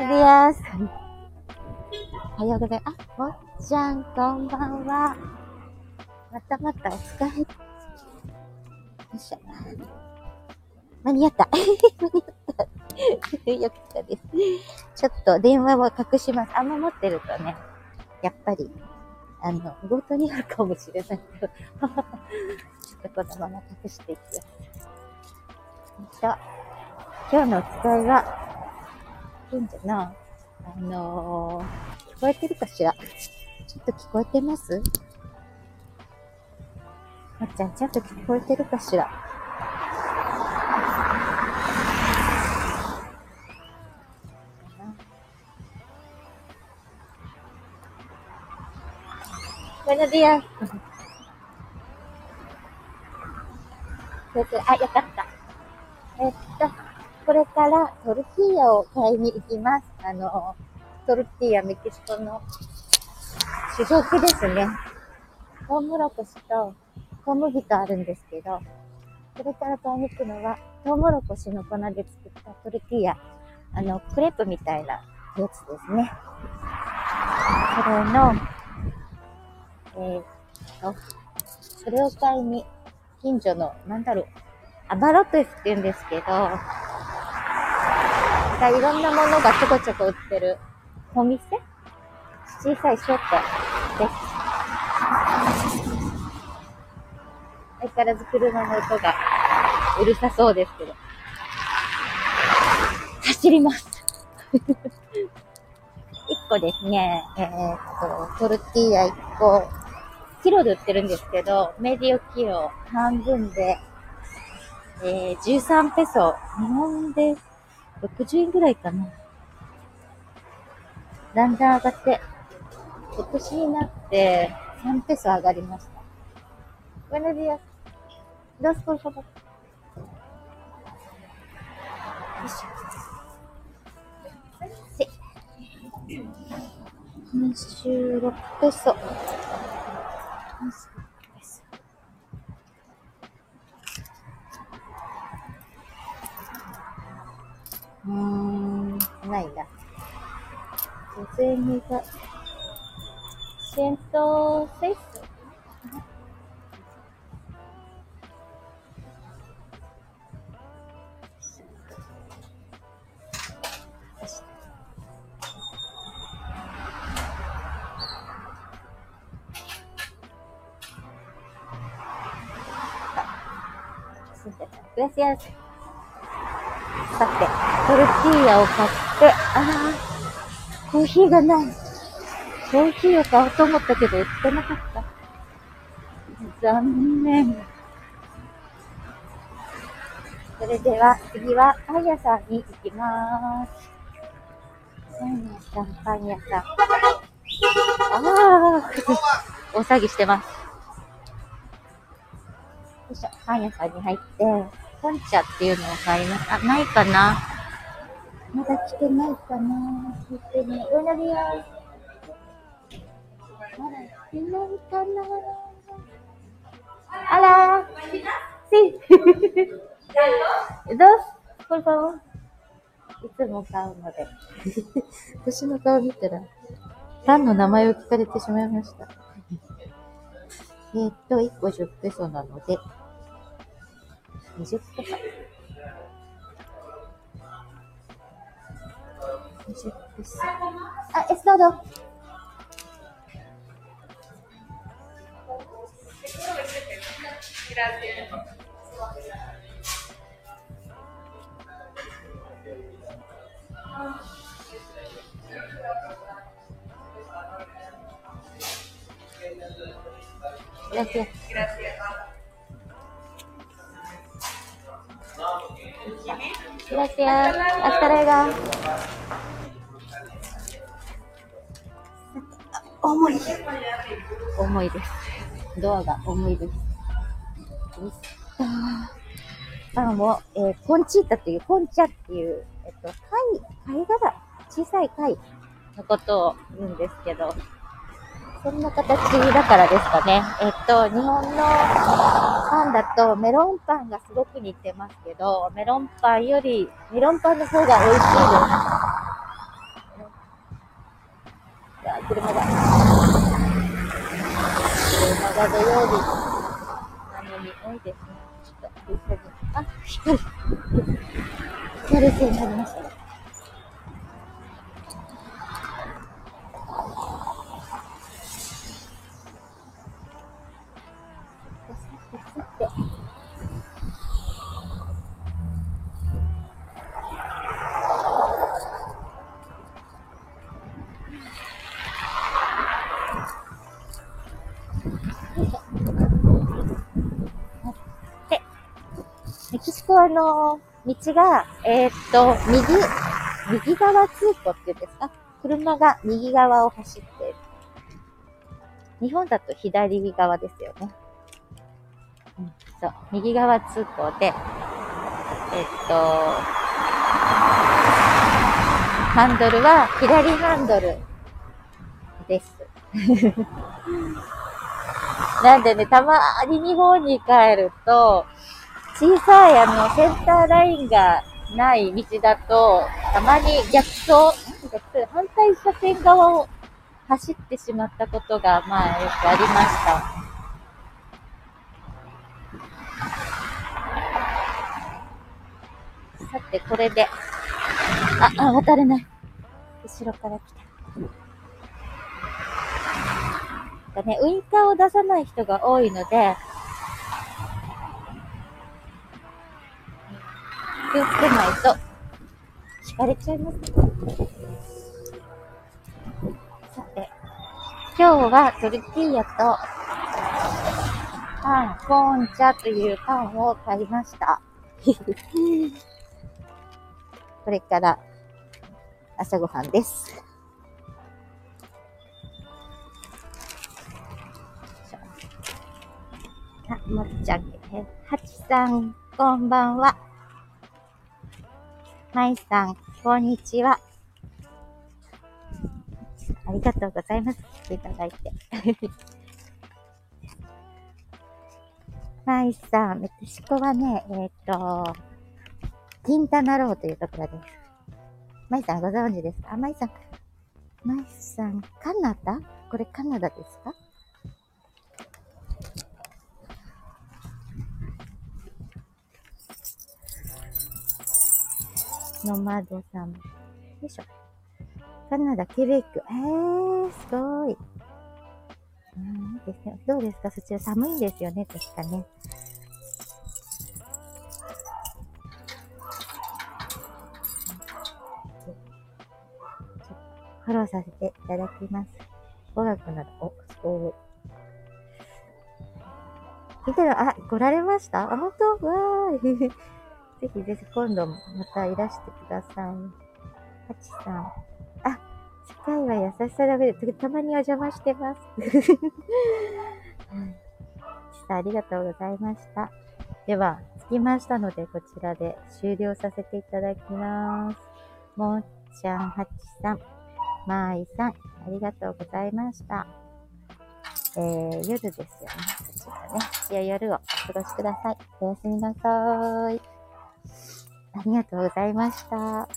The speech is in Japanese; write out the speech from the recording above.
おはようございます。おはようございます。あ、もっちゃん、こんばんは。またまたお疲れ。よいしょ。間に合った。間に合った。よかったです。ちょっと電話を隠します。あんま持ってるとね、やっぱり、あの、強盗になるかもしれないけど、ちょっとこのまま隠していきます。よいしょ。今日のお使いは、いいんじゃな？あのー、聞こえてるかしら？ちょっと聞こえてます？まっちゃん、ちゃんと聞こえてるかしら？Buenos días. あ、よかった。えっと、これからトルティーヤを買いに行きます。あの、トルティーヤメキシコの主食ですね。トウモロコシと小麦とあるんですけど、これから買いに行くのは、トウモロコシの粉で作ったトルティーヤ。あの、クレープみたいなやつですね。それの、えー、っと、それを買いに、近所の、なんだろう、アバロテスって言うんですけど、いろんなものがちょこちょこ売ってるお店？小さいショットです。相変わらず車の音がうるさそうですけど。走ります。1個ですね、えー、っと、トルティーヤ1個、キロで売ってるんですけど、メディオキロ半分で、えー、13ペソ。日本です60円ぐらいかな。だんだん上がって、今年になって3ペソ上がりました。Buenos días. Dos, por favor. よいしょ。26ペソ。うーん、ないな。小銭が、シントセイス Gracias. さて、トルティーヤを買って、あー、コーヒーがない。コーヒーを買おうと思ったけど、売ってなかった。残念。それでは、次はパン屋さんに行きます。パン屋さん、パン屋さん。あー、大騒ぎしてます。よいしょ、パン屋さんに入って、ポンチャっていうのを買います。あ、ないかな？まだ来てないかな聞いてね。うなりやまだ来てないかなあら Sí. Dos, por favor. いつも買うので。私の顔見たら、パンの名前を聞かれてしまいました。えっと、1個10ペソなので、20とか。20です。あ、es todo. Gracias. Gracias. Gracias. Hasta luego. 重い。重いです。ドアが重いです。パンを、えー、コンチータっていう、コンチャっていう、えっと、貝、貝殻、小さい貝のことを言うんですけど、そんな形だからですかね。えっと、日本のパンだとメロンパンがすごく似てますけど、メロンパンより、メロンパンの方が美味しいです。車が。車が土曜日なのに多いですね。ちょっと、一緒に。あ、光る。光る線になりました。あの、道が、えーっと、右、右側通行っていうんですか？車が右側を走ってる。日本だと左側ですよね。うん、そう、右側通行で、えっと、ハンドルは左ハンドルです。なんでね、たまに日本に帰ると、小さいあの、センターラインがない道だと、たまに逆走、逆走反対車線側を走ってしまったことが、まあ、よくありました。さて、これで、あ、あ、渡れない。後ろから来た。なんかね、ウインカーを出さない人が多いので、気をつけないと、敷かれちゃいます。さて、今日はトルティーヤと、パン、コーン茶というパンを買いました。これから朝ごはんです。あ、もっちゃん、え、はちさん、こんばんは。まいさん、こんにちは。ありがとうございます。来ていただいて。まいさん、メキシコはね、えっ、と、キンタナローというところです。まいさんご存知ですか？あ、まいさん、まいさん、カナダ？これカナダですか？ノマドさん。よいしょ。カナダ、ケベック。えー、すごい。うん、いいですね。どうですか？そちら寒いんですよね、確かね。フォローさせていただきます。語学など、お、すごい。見てる、あ、来られました？あ、本当？わーい。ぜひぜひ今度もまたいらしてください。はちさん。あ、世界は優しさだけで、たまにお邪魔してます。はい。ちさんありがとうございました。では、着きましたので、こちらで終了させていただきます。もっちゃん、はちさん、まーいさん、ありがとうございました。えー、夜ですよね。こちらね。良い夜をお過ごしください。おやすみなさーい。ありがとうございました。